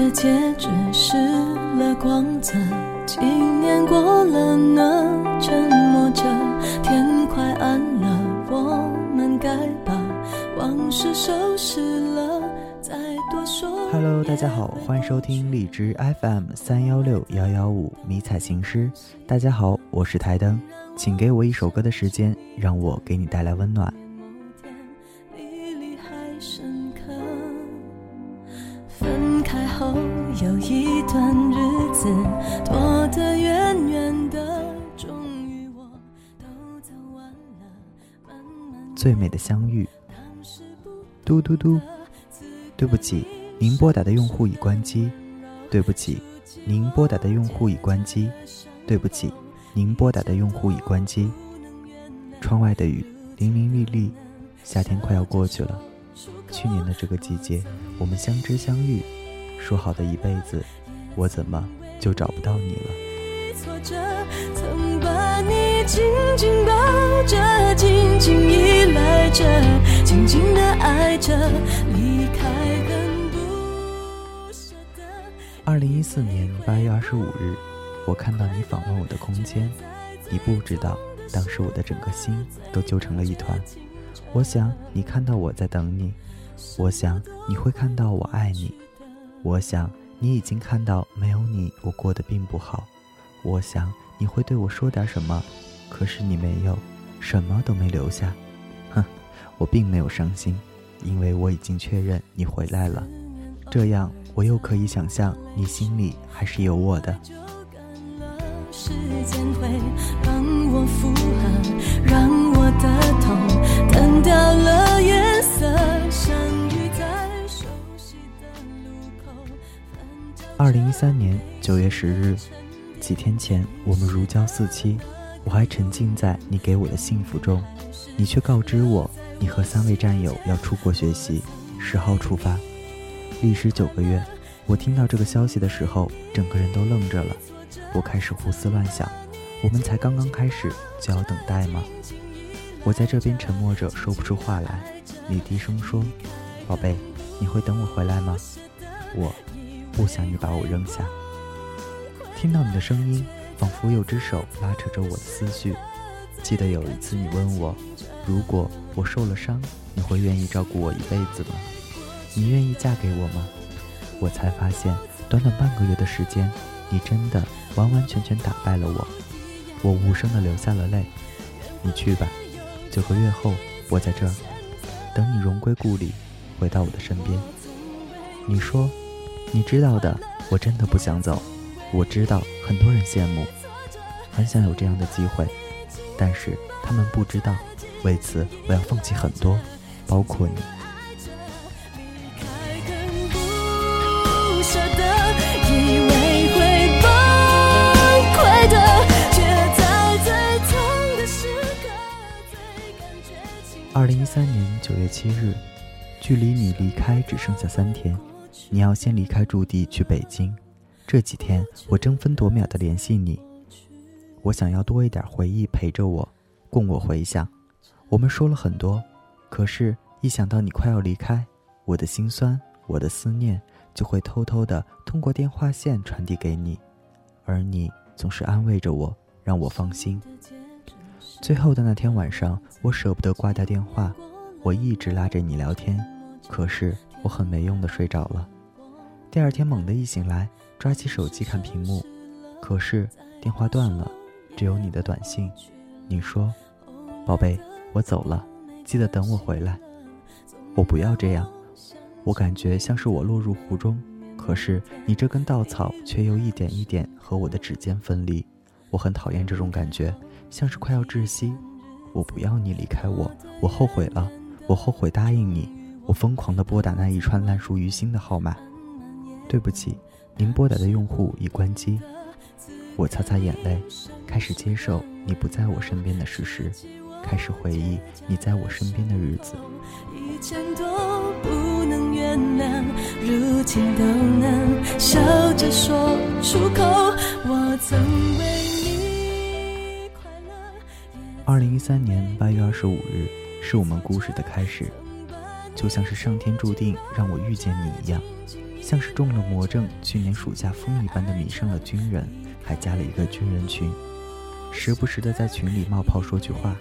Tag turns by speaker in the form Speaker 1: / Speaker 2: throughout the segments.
Speaker 1: 的戒指失了光泽，几年过了呢，沉默着，天快暗了，我们该把往事收拾了，再多说。
Speaker 2: Hello，大家好，欢迎收听荔枝 FM 三幺六幺幺五迷彩情诗。大家好，我是台灯，请给我一首歌的时间，让我给你带来温暖。
Speaker 1: 有一段日子躲得远远的，
Speaker 2: 最美的相遇。嘟嘟嘟，对不起，您拨打的用户已关机。对不起，您拨打的用户已关机。对不起，您拨打的用户已关机。窗外的雨淋淋沥沥，夏天快要过去了。去年的这个季节，我们相知相遇。说好的一辈子，我怎么就找不到你了？二零一四年八月二十五日，我看到你访问我的空间，你不知道，当时我的整个心都揪成了一团。我想你看到我在等你，我想你会看到我爱你。我想你已经看到，没有你，我过得并不好。我想你会对我说点什么，可是你没有，什么都没留下。哼，我并没有伤心，因为我已经确认你回来了。这样，我又可以想象你心里还是有我的。时间会帮我复合，让我的痛淡掉了二零一三年九月十日，几天前我们如胶似漆，我还沉浸在你给我的幸福中，你却告知我你和三位战友要出国学习，十号出发。历时九个月，我听到这个消息的时候，整个人都愣着了。我开始胡思乱想，我们才刚刚开始就要等待吗？我在这边沉默着说不出话来。你低声说：“宝贝，你会等我回来吗？”我。不想你把我扔下。听到你的声音，仿佛有只手拉扯着我的思绪。记得有一次你问我，如果我受了伤，你会愿意照顾我一辈子吗？你愿意嫁给我吗？我才发现，短短半个月的时间，你真的完完全全打败了我。我无声的流下了泪。你去吧，九个月后我在这儿，等你荣归故里，回到我的身边。你说。你知道的，我真的不想走。我知道很多人羡慕，很想有这样的机会，但是他们不知道，为此我要放弃很多，包括你。二零一三年九月七日，距离你离开只剩下三天。你要先离开驻地去北京，这几天我争分夺秒的联系你，我想要多一点回忆陪着我，供我回想。我们说了很多，可是，一想到你快要离开，我的心酸，我的思念，就会偷偷的通过电话线传递给你，而你总是安慰着我，让我放心。最后的那天晚上，我舍不得挂掉电话，我一直拉着你聊天，可是。我很没用的睡着了，第二天猛地一醒来，抓起手机看屏幕，可是电话断了，只有你的短信。你说：“宝贝，我走了，记得等我回来。”我不要这样，我感觉像是我落入湖中，可是你这根稻草却又一点一点和我的指尖分离。我很讨厌这种感觉，像是快要窒息。我不要你离开我，我后悔了，我后悔答应你。我疯狂地拨打那一串烂熟于心的号码，对不起，您拨打的用户已关机。我擦擦眼泪，开始接受你不在我身边的事实，开始回忆你在我身边的日子。以前都不能原谅，如今都能笑着说出口。我曾为你快乐。二零一三年八月二十五日，是我们故事的开始。就像是上天注定让我遇见你一样，像是中了魔怔，去年暑假风一般的迷上了军人，还加了一个军人群，时不时的在群里冒泡说句话。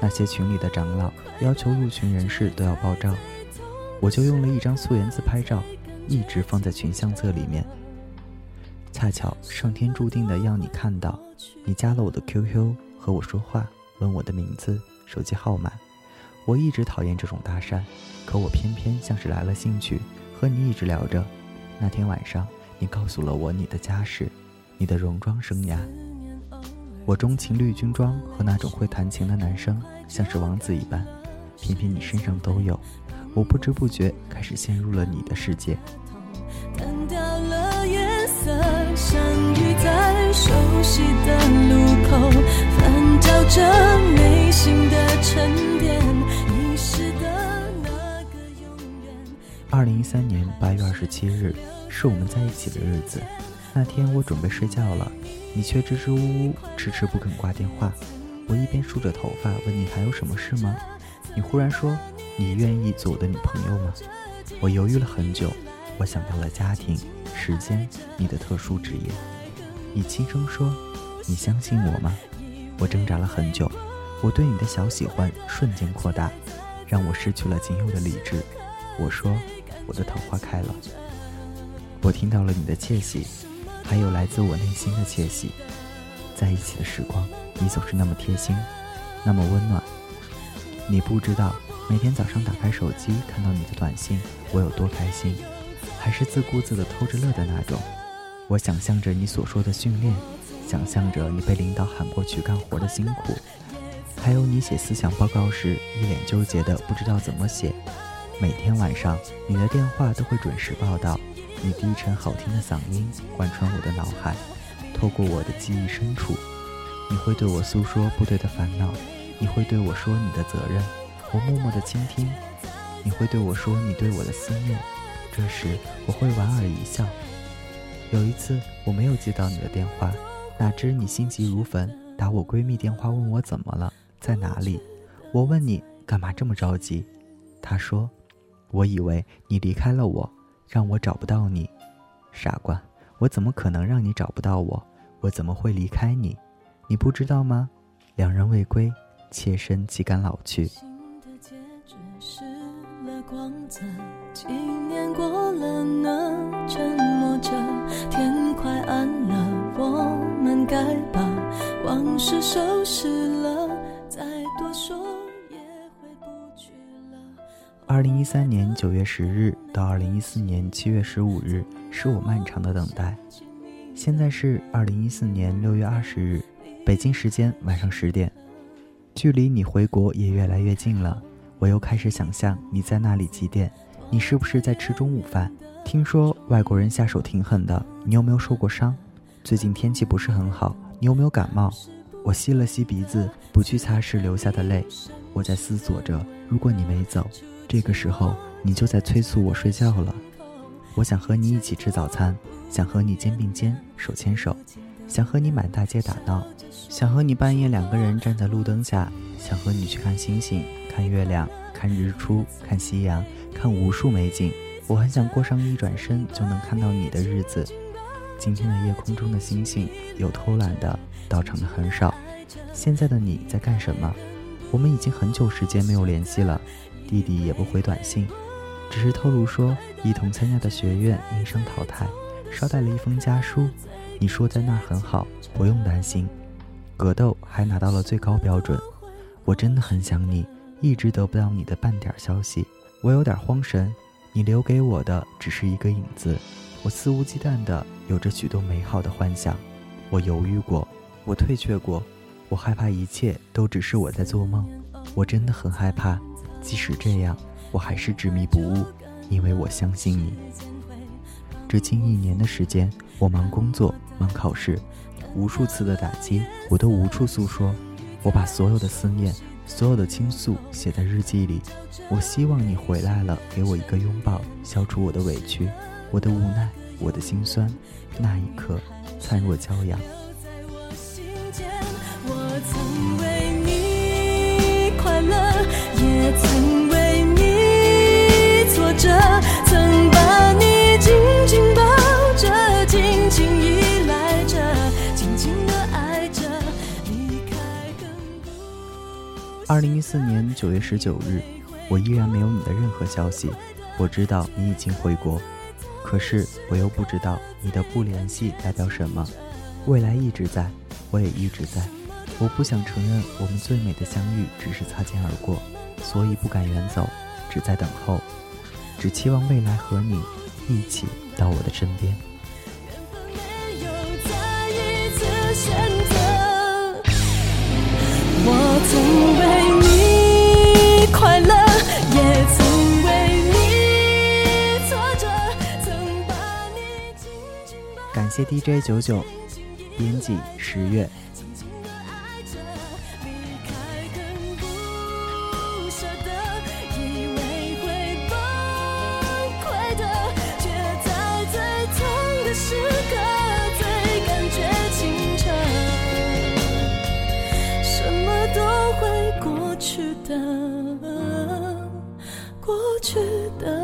Speaker 2: 那些群里的长老要求入群人士都要爆照，我就用了一张素颜自拍照，一直放在群相册里面。恰巧上天注定的要你看到，你加了我的 QQ 和我说话，问我的名字、手机号码。我一直讨厌这种搭讪，可我偏偏像是来了兴趣，和你一直聊着。那天晚上，你告诉了我你的家世，你的戎装生涯。我钟情绿军装和那种会弹琴的男生，像是王子一般，偏偏你身上都有。我不知不觉开始陷入了你的世界。掉了颜色，相遇在熟悉的路口，翻找着内心的沉二零一三年八月二十七日，是我们在一起的日子。那天我准备睡觉了。你却支支吾吾，迟迟不肯挂电话。我一边梳着头发，问你还有什么事吗？你忽然说，你愿意做我的女朋友吗？我犹豫了很久，我想到了家庭、时间、你的特殊职业。你轻声说，你相信我吗？我挣扎了很久，我对你的小喜欢瞬间扩大，让我失去了仅有的理智。我说，我的桃花开了。我听到了你的窃喜。还有来自我内心的窃喜，在一起的时光，你总是那么贴心，那么温暖。你不知道，每天早上打开手机看到你的短信，我有多开心，还是自顾自的偷着乐的那种。我想象着你所说的训练，想象着你被领导喊过去干活的辛苦，还有你写思想报告时一脸纠结的不知道怎么写。每天晚上，你的电话都会准时报道。你低沉好听的嗓音贯穿我的脑海，透过我的记忆深处，你会对我诉说部队的烦恼，你会对我说你的责任，我默默的倾听。你会对我说你对我的思念，这时我会莞尔一笑。有一次我没有接到你的电话，哪知你心急如焚，打我闺蜜电话问我怎么了，在哪里。我问你干嘛这么着急，她说，我以为你离开了我。让我找不到你，傻瓜！我怎么可能让你找不到我？我怎么会离开你？你不知道吗？两人未归，妾身岂敢老去？几年过了呢，沉默着，天快暗了，我们该把往事收拾了，再多说。二零一三年九月十日到二零一四年七月十五日是我漫长的等待。现在是二零一四年六月二十日，北京时间晚上十点，距离你回国也越来越近了。我又开始想象你在那里几点？你是不是在吃中午饭？听说外国人下手挺狠的，你有没有受过伤？最近天气不是很好，你有没有感冒？我吸了吸鼻子，不去擦拭流下的泪。我在思索着，如果你没走。这个时候，你就在催促我睡觉了。我想和你一起吃早餐，想和你肩并肩、手牵手，想和你满大街打闹，想和你半夜两个人站在路灯下，想和你去看星星、看月亮、看日出、看夕阳、看无数美景。我很想过上一转身就能看到你的日子。今天的夜空中的星星，有偷懒的，到场的很少。现在的你在干什么？我们已经很久时间没有联系了。弟弟也不回短信，只是透露说一同参加的学院因伤淘汰，捎带了一封家书。你说在那儿很好，不用担心。格斗还拿到了最高标准。我真的很想你，一直得不到你的半点消息，我有点慌神。你留给我的只是一个影子，我肆无忌惮的有着许多美好的幻想。我犹豫过，我退却过，我害怕一切都只是我在做梦。我真的很害怕。即使这样，我还是执迷不悟，因为我相信你。这近一年的时间，我忙工作，忙考试，无数次的打击，我都无处诉说。我把所有的思念，所有的倾诉写在日记里。我希望你回来了，给我一个拥抱，消除我的委屈，我的无奈，我的心酸。那一刻，灿若骄阳。二零一四年九月十九日，我依然没有你的任何消息。我知道你已经回国，可是我又不知道你的不联系代表什么。未来一直在，我也一直在。我不想承认我们最美的相遇只是擦肩而过，所以不敢远走，只在等候，只期望未来和你一起到我的身边。
Speaker 1: 觉清澈。什么都会过去的，过去的